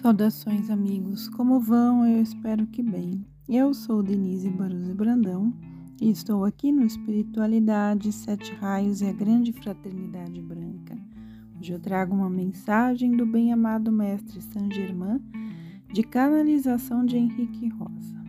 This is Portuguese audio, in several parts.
Saudações, amigos. Como vão? Eu espero que bem. Eu sou Denise Baruzzi Brandão e estou aqui no Espiritualidade, Sete Raios e a Grande Fraternidade Branca. Hoje eu trago uma mensagem do bem-amado Mestre Saint Germain de canalização de Henrique Rosa.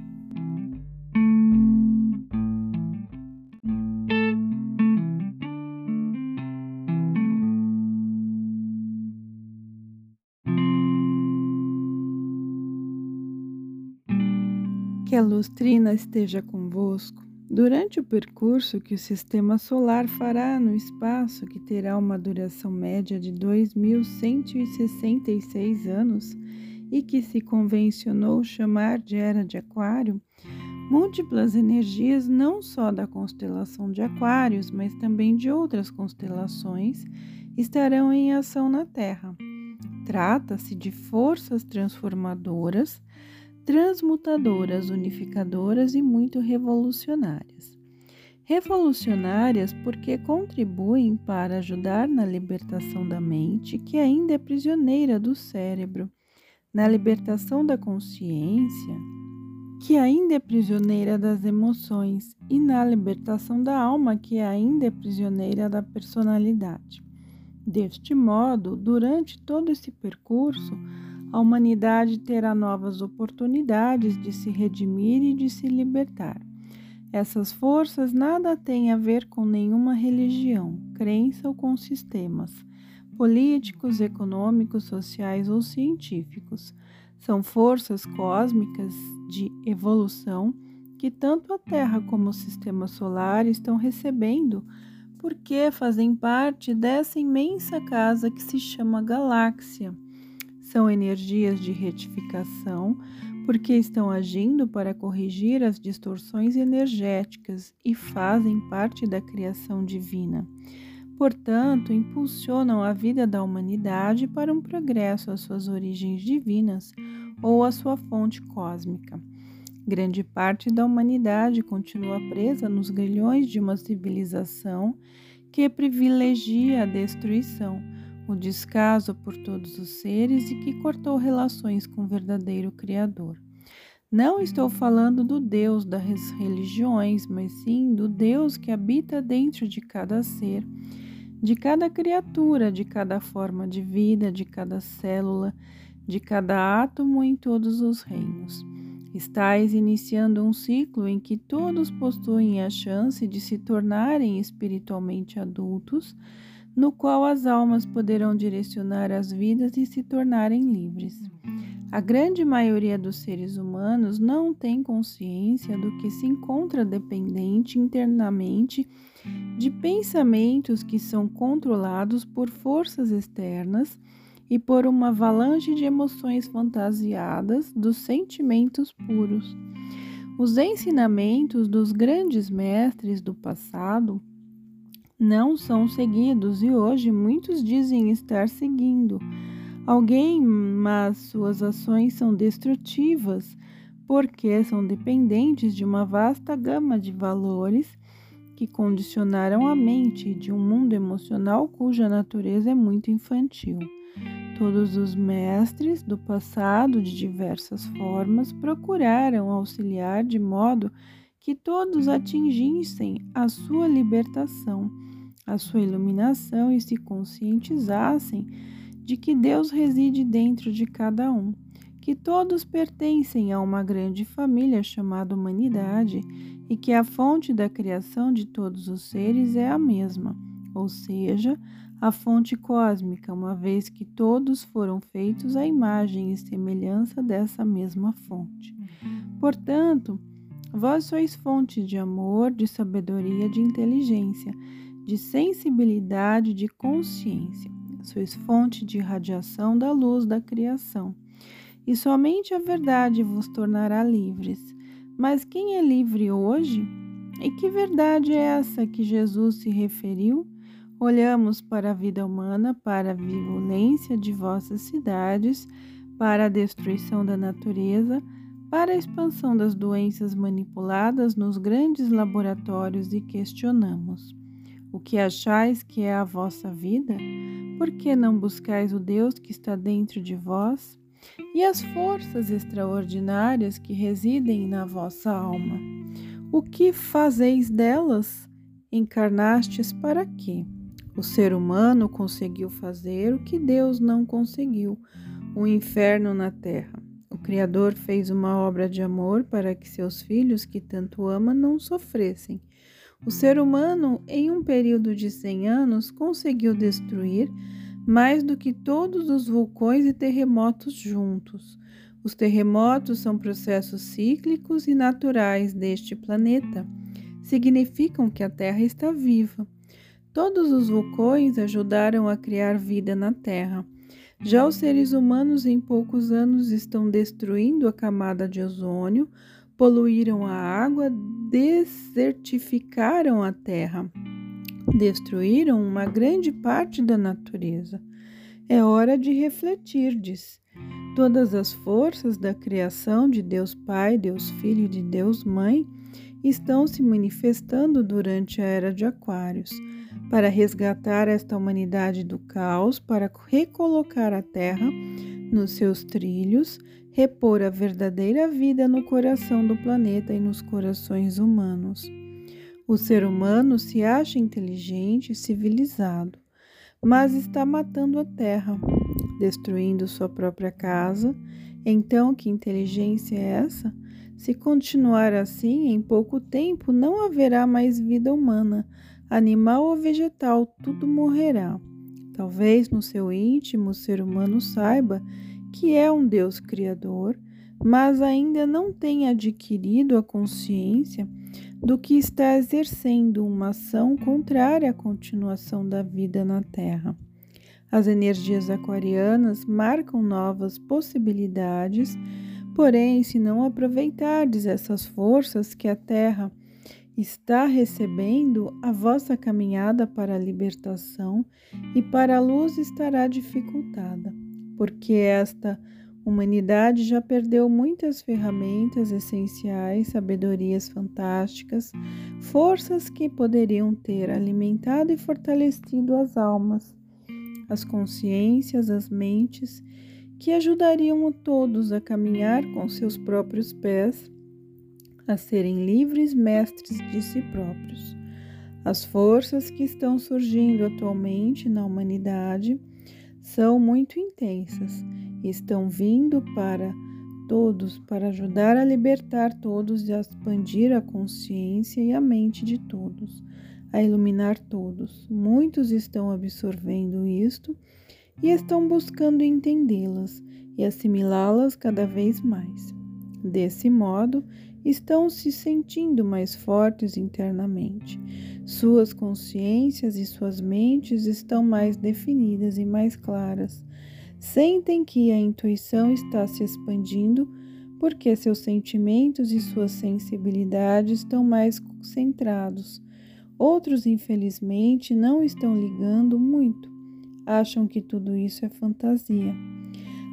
A lustrina esteja convosco durante o percurso que o sistema solar fará no espaço, que terá uma duração média de 2.166 anos e que se convencionou chamar de Era de Aquário, múltiplas energias não só da constelação de Aquários, mas também de outras constelações estarão em ação na Terra. Trata-se de forças transformadoras transmutadoras, unificadoras e muito revolucionárias. Revolucionárias porque contribuem para ajudar na libertação da mente, que ainda é prisioneira do cérebro, na libertação da consciência, que ainda é prisioneira das emoções, e na libertação da alma, que ainda é prisioneira da personalidade. Deste modo, durante todo esse percurso, a humanidade terá novas oportunidades de se redimir e de se libertar. Essas forças nada têm a ver com nenhuma religião, crença ou com sistemas políticos, econômicos, sociais ou científicos. São forças cósmicas de evolução que tanto a Terra como o sistema solar estão recebendo porque fazem parte dessa imensa casa que se chama galáxia são energias de retificação, porque estão agindo para corrigir as distorções energéticas e fazem parte da criação divina. Portanto, impulsionam a vida da humanidade para um progresso às suas origens divinas ou à sua fonte cósmica. Grande parte da humanidade continua presa nos grilhões de uma civilização que privilegia a destruição o descaso por todos os seres e que cortou relações com o verdadeiro Criador. Não estou falando do Deus das religiões, mas sim do Deus que habita dentro de cada ser, de cada criatura, de cada forma de vida, de cada célula, de cada átomo em todos os reinos. Estais iniciando um ciclo em que todos possuem a chance de se tornarem espiritualmente adultos no qual as almas poderão direcionar as vidas e se tornarem livres. A grande maioria dos seres humanos não tem consciência do que se encontra dependente internamente de pensamentos que são controlados por forças externas e por uma avalanche de emoções fantasiadas dos sentimentos puros. Os ensinamentos dos grandes mestres do passado não são seguidos e hoje muitos dizem estar seguindo alguém, mas suas ações são destrutivas porque são dependentes de uma vasta gama de valores que condicionaram a mente de um mundo emocional cuja natureza é muito infantil. Todos os mestres do passado, de diversas formas, procuraram auxiliar de modo que todos atingissem a sua libertação a sua iluminação e se conscientizassem de que Deus reside dentro de cada um, que todos pertencem a uma grande família chamada humanidade e que a fonte da criação de todos os seres é a mesma, ou seja, a fonte cósmica, uma vez que todos foram feitos à imagem e semelhança dessa mesma fonte. Portanto, vós sois fonte de amor, de sabedoria, de inteligência de sensibilidade, de consciência. Sois fonte de radiação da luz da criação. E somente a verdade vos tornará livres. Mas quem é livre hoje? E que verdade é essa que Jesus se referiu? Olhamos para a vida humana, para a violência de vossas cidades, para a destruição da natureza, para a expansão das doenças manipuladas nos grandes laboratórios e questionamos: o que achais que é a vossa vida? Por que não buscais o Deus que está dentro de vós? e as forças extraordinárias que residem na vossa alma. O que fazeis delas? Encarnastes para quê? O ser humano conseguiu fazer o que Deus não conseguiu, o um inferno na terra. O Criador fez uma obra de amor para que seus filhos, que tanto ama, não sofressem. O ser humano, em um período de 100 anos, conseguiu destruir mais do que todos os vulcões e terremotos juntos. Os terremotos são processos cíclicos e naturais deste planeta. Significam que a Terra está viva. Todos os vulcões ajudaram a criar vida na Terra. Já os seres humanos, em poucos anos, estão destruindo a camada de ozônio, poluíram a água, desertificaram a terra, destruíram uma grande parte da natureza. É hora de refletir, diz. Todas as forças da criação de Deus Pai, Deus Filho e de Deus Mãe estão se manifestando durante a era de Aquários para resgatar esta humanidade do caos, para recolocar a Terra nos seus trilhos repor a verdadeira vida no coração do planeta e nos corações humanos. O ser humano se acha inteligente e civilizado, mas está matando a terra, destruindo sua própria casa. Então, que inteligência é essa? Se continuar assim, em pouco tempo não haverá mais vida humana, animal ou vegetal, tudo morrerá. Talvez no seu íntimo o ser humano saiba que é um Deus criador, mas ainda não tem adquirido a consciência do que está exercendo uma ação contrária à continuação da vida na Terra. As energias aquarianas marcam novas possibilidades, porém, se não aproveitardes essas forças que a Terra está recebendo, a vossa caminhada para a libertação e para a luz estará dificultada porque esta humanidade já perdeu muitas ferramentas essenciais, sabedorias fantásticas, forças que poderiam ter alimentado e fortalecido as almas, as consciências, as mentes, que ajudariam todos a caminhar com seus próprios pés, a serem livres mestres de si próprios. As forças que estão surgindo atualmente na humanidade são muito intensas estão vindo para todos para ajudar a libertar todos e a expandir a consciência e a mente de todos, a iluminar todos. Muitos estão absorvendo isto e estão buscando entendê-las e assimilá-las cada vez mais. Desse modo, estão se sentindo mais fortes internamente. Suas consciências e suas mentes estão mais definidas e mais claras. Sentem que a intuição está se expandindo porque seus sentimentos e suas sensibilidades estão mais concentrados. Outros, infelizmente, não estão ligando muito. Acham que tudo isso é fantasia.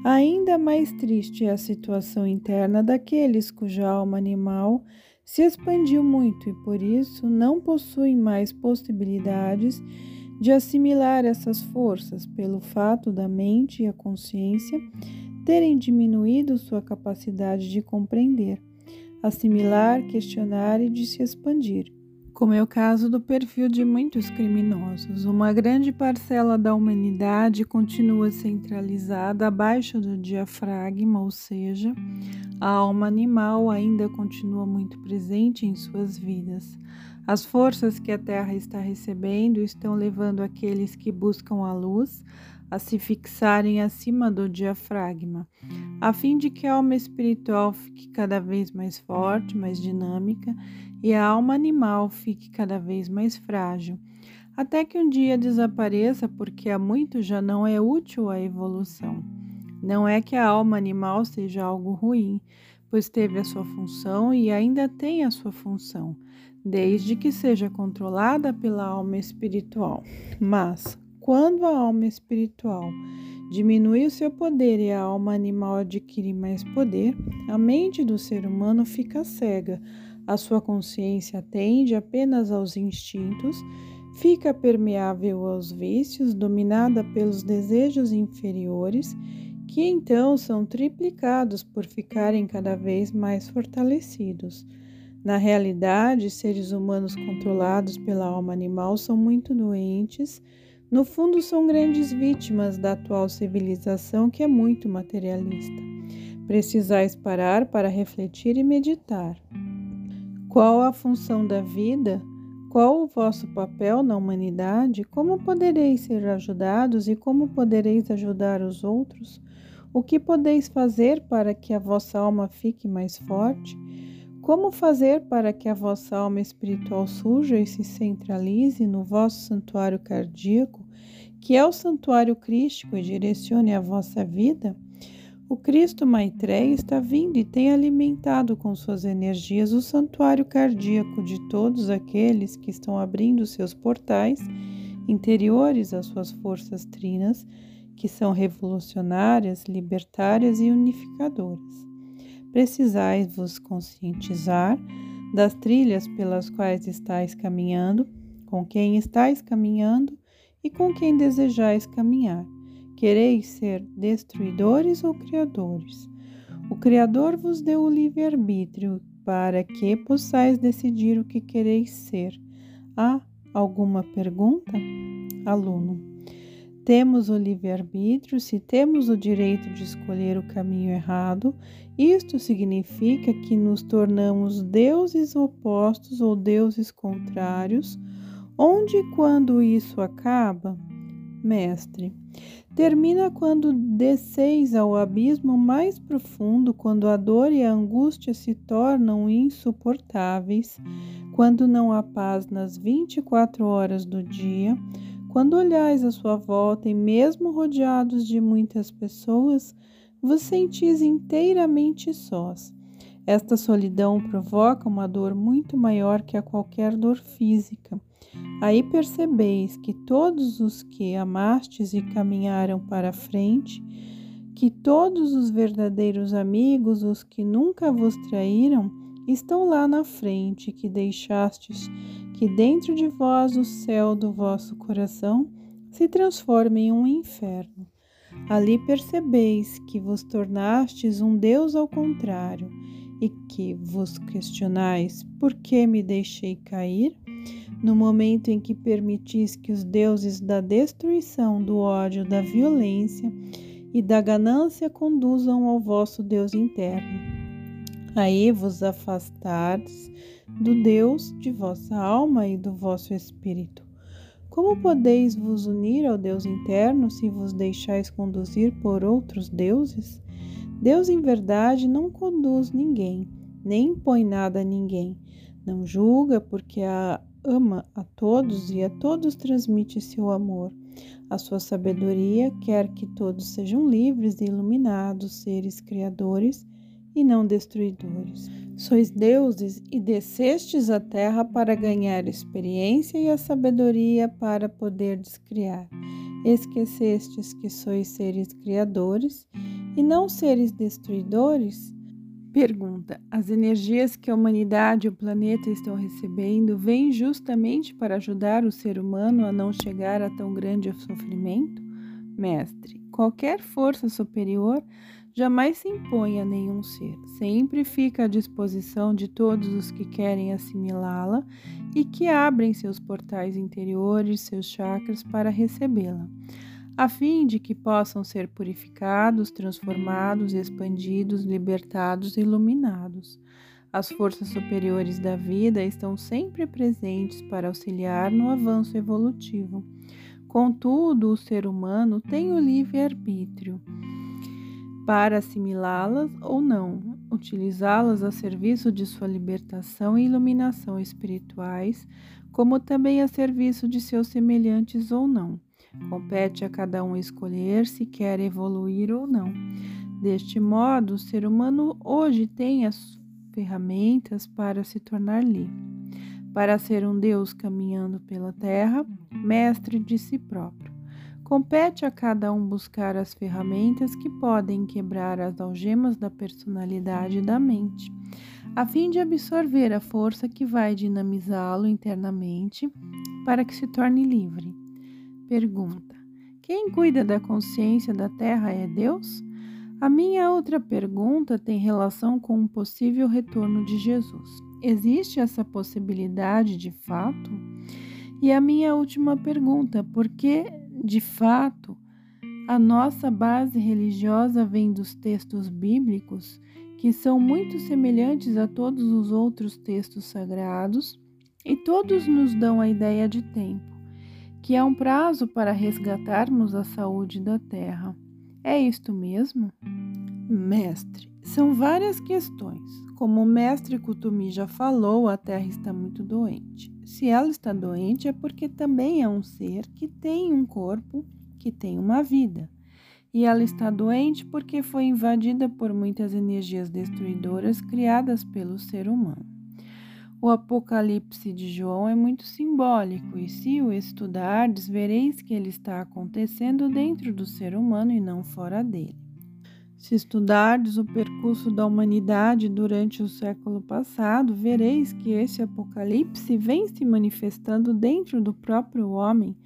Ainda mais triste é a situação interna daqueles cuja alma animal se expandiu muito e por isso não possuem mais possibilidades de assimilar essas forças, pelo fato da mente e a consciência terem diminuído sua capacidade de compreender, assimilar, questionar e de se expandir como é o caso do perfil de muitos criminosos. Uma grande parcela da humanidade continua centralizada abaixo do diafragma, ou seja, a alma animal ainda continua muito presente em suas vidas. As forças que a Terra está recebendo estão levando aqueles que buscam a luz a se fixarem acima do diafragma, a fim de que a alma espiritual fique cada vez mais forte, mais dinâmica e a alma animal fique cada vez mais frágil, até que um dia desapareça porque há muito já não é útil à evolução. Não é que a alma animal seja algo ruim, pois teve a sua função e ainda tem a sua função, desde que seja controlada pela alma espiritual. Mas, quando a alma espiritual diminui o seu poder e a alma animal adquire mais poder, a mente do ser humano fica cega a sua consciência atende apenas aos instintos, fica permeável aos vícios, dominada pelos desejos inferiores que então são triplicados por ficarem cada vez mais fortalecidos. Na realidade, seres humanos controlados pela alma animal são muito doentes. No fundo, são grandes vítimas da atual civilização que é muito materialista. Precisais parar para refletir e meditar. Qual a função da vida? Qual o vosso papel na humanidade? Como podereis ser ajudados e como podereis ajudar os outros? O que podeis fazer para que a vossa alma fique mais forte? Como fazer para que a vossa alma espiritual surja e se centralize no vosso santuário cardíaco, que é o santuário crístico, e direcione a vossa vida? O Cristo Maitreya está vindo e tem alimentado com suas energias o santuário cardíaco de todos aqueles que estão abrindo seus portais interiores às suas forças trinas, que são revolucionárias, libertárias e unificadoras precisais vos conscientizar das trilhas pelas quais estáis caminhando, com quem estáis caminhando e com quem desejais caminhar. Quereis ser destruidores ou criadores? O Criador vos deu o livre-arbítrio para que possais decidir o que quereis ser. Há alguma pergunta? Aluno. Temos o livre-arbítrio se temos o direito de escolher o caminho errado. Isto significa que nos tornamos deuses opostos ou deuses contrários. Onde e quando isso acaba? Mestre, termina quando desceis ao abismo mais profundo, quando a dor e a angústia se tornam insuportáveis, quando não há paz nas 24 horas do dia quando olhais à sua volta e mesmo rodeados de muitas pessoas, vos sentis inteiramente sós. Esta solidão provoca uma dor muito maior que a qualquer dor física. Aí percebeis que todos os que amastes e caminharam para a frente, que todos os verdadeiros amigos, os que nunca vos traíram, estão lá na frente, que deixastes que dentro de vós o céu do vosso coração se transforme em um inferno. Ali percebeis que vos tornastes um Deus ao contrário e que vos questionais por que me deixei cair? No momento em que permitis que os deuses da destruição, do ódio, da violência e da ganância conduzam ao vosso Deus interno. Aí vos afastardes do Deus de vossa alma e do vosso espírito. Como podeis vos unir ao Deus interno se vos deixais conduzir por outros deuses? Deus, em verdade, não conduz ninguém, nem impõe nada a ninguém. Não julga, porque a ama a todos e a todos transmite seu amor. A sua sabedoria quer que todos sejam livres e iluminados, seres criadores e não destruidores. Sois deuses e descestes à terra para ganhar experiência e a sabedoria para poder descriar. Esquecestes que sois seres criadores e não seres destruidores? Pergunta: As energias que a humanidade e o planeta estão recebendo vêm justamente para ajudar o ser humano a não chegar a tão grande sofrimento? Mestre, qualquer força superior jamais se impõe a nenhum ser, sempre fica à disposição de todos os que querem assimilá-la e que abrem seus portais interiores, seus chakras para recebê-la, a fim de que possam ser purificados, transformados, expandidos, libertados iluminados. As forças superiores da vida estão sempre presentes para auxiliar no avanço evolutivo. Contudo, o ser humano tem o livre-arbítrio para assimilá-las ou não, utilizá-las a serviço de sua libertação e iluminação espirituais, como também a serviço de seus semelhantes ou não. Compete a cada um escolher se quer evoluir ou não. Deste modo, o ser humano hoje tem as ferramentas para se tornar livre, para ser um Deus caminhando pela terra, mestre de si próprio. Compete a cada um buscar as ferramentas que podem quebrar as algemas da personalidade e da mente, a fim de absorver a força que vai dinamizá-lo internamente para que se torne livre. Pergunta: Quem cuida da consciência da Terra é Deus? A minha outra pergunta tem relação com o possível retorno de Jesus. Existe essa possibilidade de fato? E a minha última pergunta, por que de fato a nossa base religiosa vem dos textos bíblicos, que são muito semelhantes a todos os outros textos sagrados, e todos nos dão a ideia de tempo, que é um prazo para resgatarmos a saúde da terra. É isto mesmo? Mestre, são várias questões. Como o mestre Kutumi já falou, a Terra está muito doente. Se ela está doente, é porque também é um ser que tem um corpo, que tem uma vida. E ela está doente porque foi invadida por muitas energias destruidoras criadas pelo ser humano. O Apocalipse de João é muito simbólico, e se o estudardes, vereis que ele está acontecendo dentro do ser humano e não fora dele. Se estudardes o percurso da humanidade durante o século passado, vereis que esse apocalipse vem se manifestando dentro do próprio homem.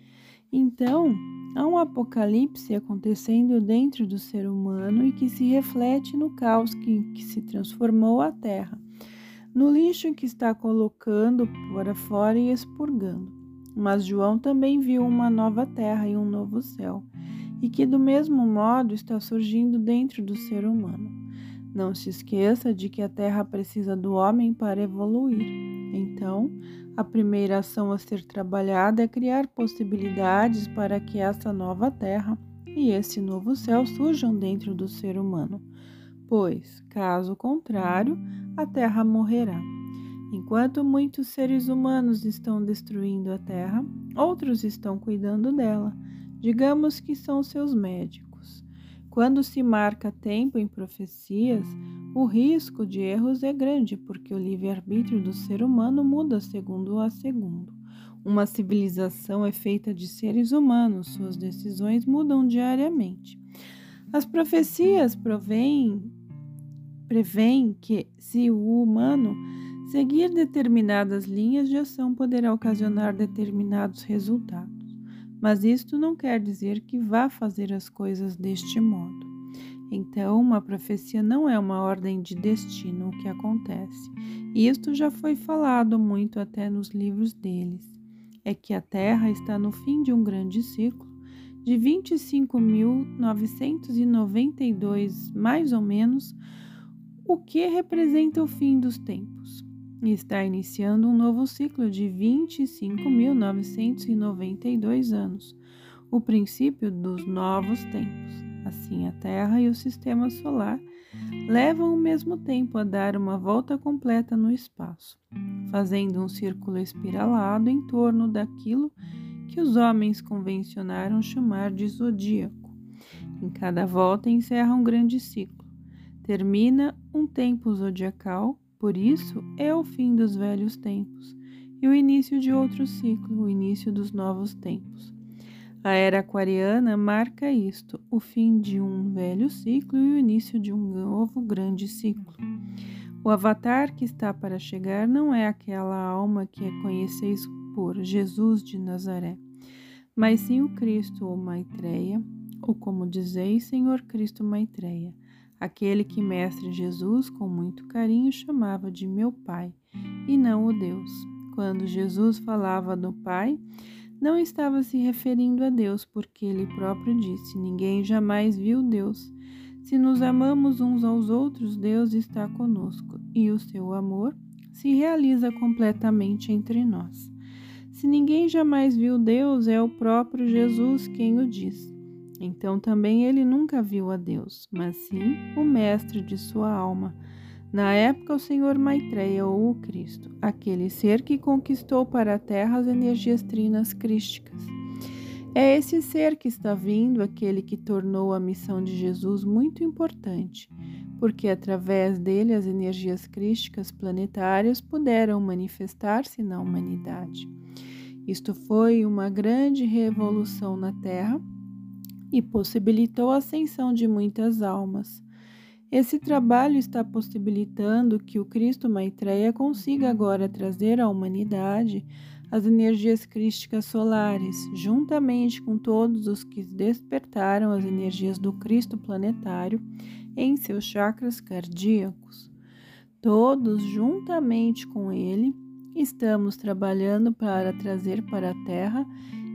Então, há um apocalipse acontecendo dentro do ser humano e que se reflete no caos que, que se transformou a Terra, no lixo que está colocando para fora e expurgando. Mas João também viu uma nova terra e um novo céu e que, do mesmo modo, está surgindo dentro do ser humano. Não se esqueça de que a Terra precisa do homem para evoluir. Então, a primeira ação a ser trabalhada é criar possibilidades para que essa nova Terra e esse novo céu surjam dentro do ser humano, pois, caso contrário, a Terra morrerá. Enquanto muitos seres humanos estão destruindo a Terra, outros estão cuidando dela digamos que são seus médicos. Quando se marca tempo em profecias, o risco de erros é grande, porque o livre-arbítrio do ser humano muda segundo a segundo. Uma civilização é feita de seres humanos, suas decisões mudam diariamente. As profecias provém, prevêem que, se o humano seguir determinadas linhas de ação, poderá ocasionar determinados resultados mas isto não quer dizer que vá fazer as coisas deste modo. Então, uma profecia não é uma ordem de destino o que acontece. Isto já foi falado muito até nos livros deles. É que a Terra está no fim de um grande ciclo de 25.992, mais ou menos, o que representa o fim dos tempos e está iniciando um novo ciclo de 25.992 anos, o princípio dos novos tempos. Assim, a Terra e o sistema solar levam ao mesmo tempo a dar uma volta completa no espaço, fazendo um círculo espiralado em torno daquilo que os homens convencionaram chamar de zodíaco. Em cada volta encerra um grande ciclo. Termina um tempo zodiacal por isso é o fim dos velhos tempos e o início de outro ciclo, o início dos novos tempos. A era aquariana marca isto, o fim de um velho ciclo e o início de um novo grande ciclo. O avatar que está para chegar não é aquela alma que conheceis por Jesus de Nazaré, mas sim o Cristo ou Maitreya, ou como dizeis, Senhor Cristo Maitreya, aquele que Mestre Jesus, com muito carinho, chamava de meu Pai, e não o Deus. Quando Jesus falava do Pai, não estava se referindo a Deus, porque ele próprio disse: Ninguém jamais viu Deus. Se nos amamos uns aos outros, Deus está conosco, e o seu amor se realiza completamente entre nós. Se ninguém jamais viu Deus, é o próprio Jesus quem o diz. Então também ele nunca viu a Deus, mas sim o mestre de sua alma. Na época, o Senhor Maitreya ou o Cristo, aquele ser que conquistou para a terra as energias trinas crísticas. É esse ser que está vindo, aquele que tornou a missão de Jesus muito importante, porque através dele as energias crísticas planetárias puderam manifestar-se na humanidade. Isto foi uma grande revolução na Terra e possibilitou a ascensão de muitas almas. Esse trabalho está possibilitando que o Cristo Maitreya consiga agora trazer à humanidade as energias crísticas solares, juntamente com todos os que despertaram as energias do Cristo planetário em seus chakras cardíacos. Todos, juntamente com ele, estamos trabalhando para trazer para a Terra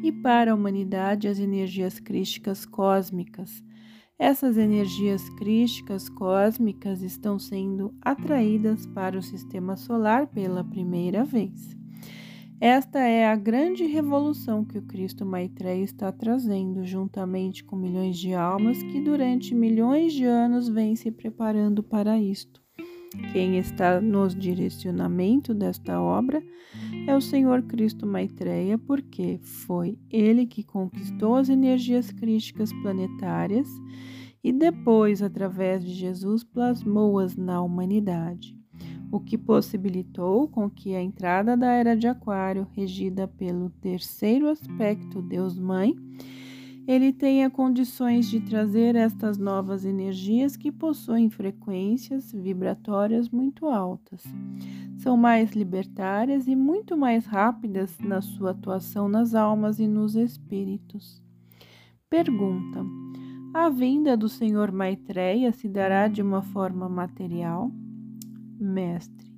e para a humanidade as energias crísticas cósmicas. Essas energias crísticas cósmicas estão sendo atraídas para o sistema solar pela primeira vez. Esta é a grande revolução que o Cristo Maitreya está trazendo, juntamente com milhões de almas que durante milhões de anos vêm se preparando para isto. Quem está nos direcionamento desta obra é o Senhor Cristo Maitreya, porque foi ele que conquistou as energias críticas planetárias e depois, através de Jesus, plasmou-as na humanidade o que possibilitou com que a entrada da era de Aquário, regida pelo terceiro aspecto Deus Mãe, ele tenha condições de trazer estas novas energias que possuem frequências vibratórias muito altas. São mais libertárias e muito mais rápidas na sua atuação nas almas e nos espíritos. Pergunta: A vinda do Senhor Maitreya se dará de uma forma material? Mestre,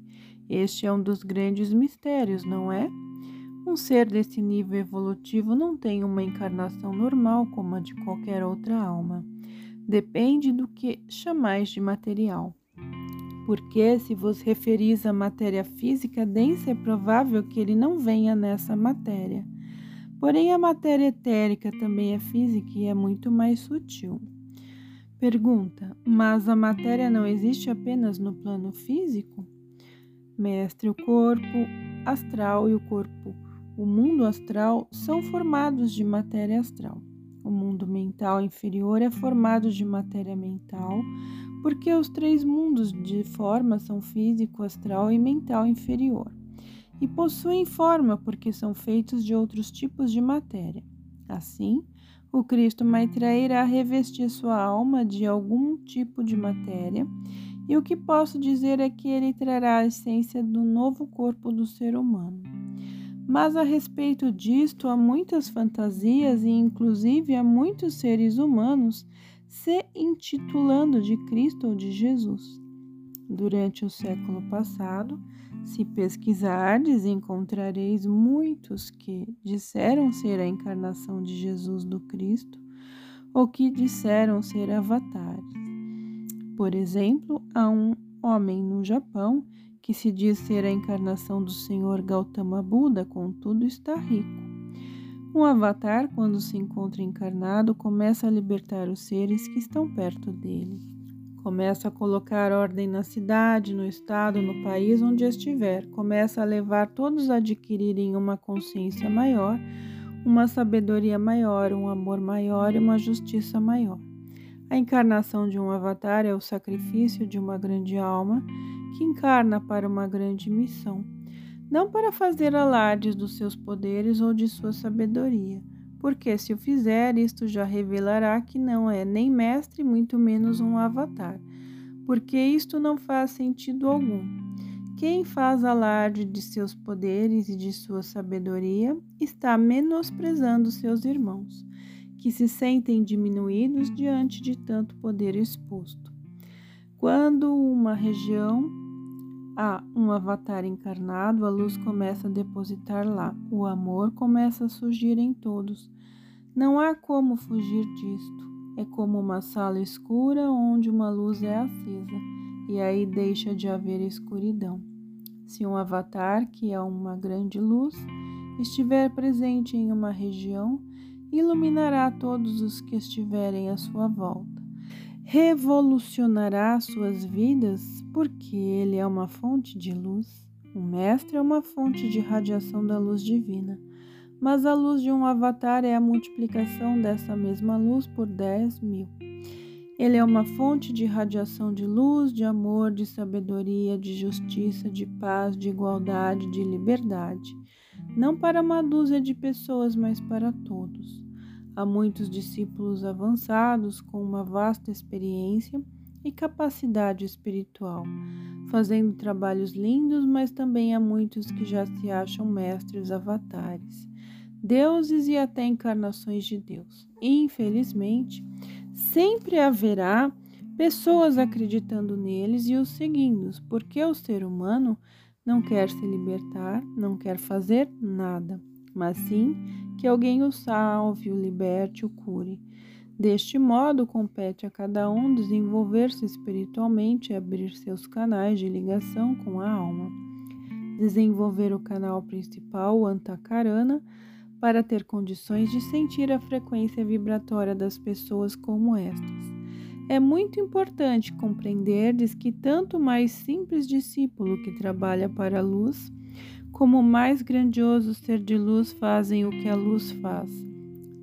este é um dos grandes mistérios, não é? Um ser desse nível evolutivo não tem uma encarnação normal como a de qualquer outra alma. Depende do que chamais de material. Porque, se vos referis à matéria física densa, é provável que ele não venha nessa matéria. Porém, a matéria etérica também é física e é muito mais sutil. Pergunta: Mas a matéria não existe apenas no plano físico? Mestre, o corpo astral e o corpo, o mundo astral, são formados de matéria astral. O mundo mental inferior é formado de matéria mental, porque os três mundos de forma são físico, astral e mental inferior. E possuem forma porque são feitos de outros tipos de matéria. Assim, o Cristo Maitreya irá revestir sua alma de algum tipo de matéria, e o que posso dizer é que ele trará a essência do novo corpo do ser humano. Mas a respeito disto, há muitas fantasias e, inclusive, há muitos seres humanos se intitulando de Cristo ou de Jesus. Durante o século passado, se pesquisardes, encontrareis muitos que disseram ser a encarnação de Jesus do Cristo ou que disseram ser avatares. Por exemplo, há um homem no Japão que se diz ser a encarnação do Senhor Gautama Buda, contudo está rico. Um avatar, quando se encontra encarnado, começa a libertar os seres que estão perto dele. Começa a colocar ordem na cidade, no estado, no país onde estiver. Começa a levar todos a adquirirem uma consciência maior, uma sabedoria maior, um amor maior e uma justiça maior. A encarnação de um avatar é o sacrifício de uma grande alma que encarna para uma grande missão, não para fazer alardes dos seus poderes ou de sua sabedoria porque se o fizer, isto já revelará que não é nem mestre, muito menos um avatar, porque isto não faz sentido algum. Quem faz alarde de seus poderes e de sua sabedoria está menosprezando seus irmãos, que se sentem diminuídos diante de tanto poder exposto. Quando uma região há um avatar encarnado, a luz começa a depositar lá, o amor começa a surgir em todos. Não há como fugir disto. É como uma sala escura onde uma luz é acesa, e aí deixa de haver escuridão. Se um avatar, que é uma grande luz, estiver presente em uma região, iluminará todos os que estiverem à sua volta revolucionará suas vidas porque ele é uma fonte de luz. O Mestre é uma fonte de radiação da luz divina, mas a luz de um avatar é a multiplicação dessa mesma luz por 10 mil. Ele é uma fonte de radiação de luz, de amor, de sabedoria, de justiça, de paz, de igualdade, de liberdade, não para uma dúzia de pessoas, mas para todos. Há muitos discípulos avançados com uma vasta experiência e capacidade espiritual. fazendo trabalhos lindos, mas também há muitos que já se acham mestres avatares, deuses e até encarnações de Deus. Infelizmente, sempre haverá pessoas acreditando neles e os seguindo, porque o ser humano não quer se libertar, não quer fazer nada, mas sim que alguém o salve, o liberte, o cure. Deste modo, compete a cada um desenvolver-se espiritualmente e abrir seus canais de ligação com a alma. Desenvolver o canal principal, o Antakarana, para ter condições de sentir a frequência vibratória das pessoas como estas. É muito importante compreenderdes que tanto mais simples discípulo que trabalha para a luz, como o mais grandioso ser de luz fazem o que a luz faz.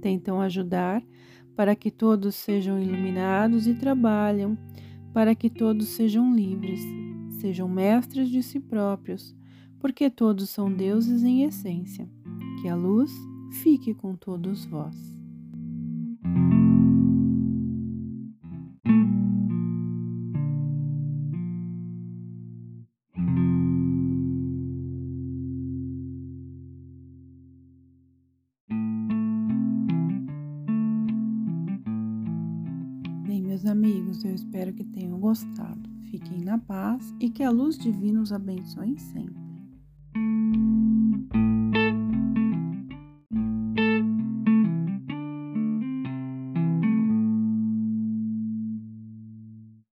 Tentam ajudar para que todos sejam iluminados e trabalham para que todos sejam livres, sejam mestres de si próprios, porque todos são deuses em essência. Que a luz fique com todos vós. Gostado. Fiquem na paz e que a luz divina os abençoe sempre.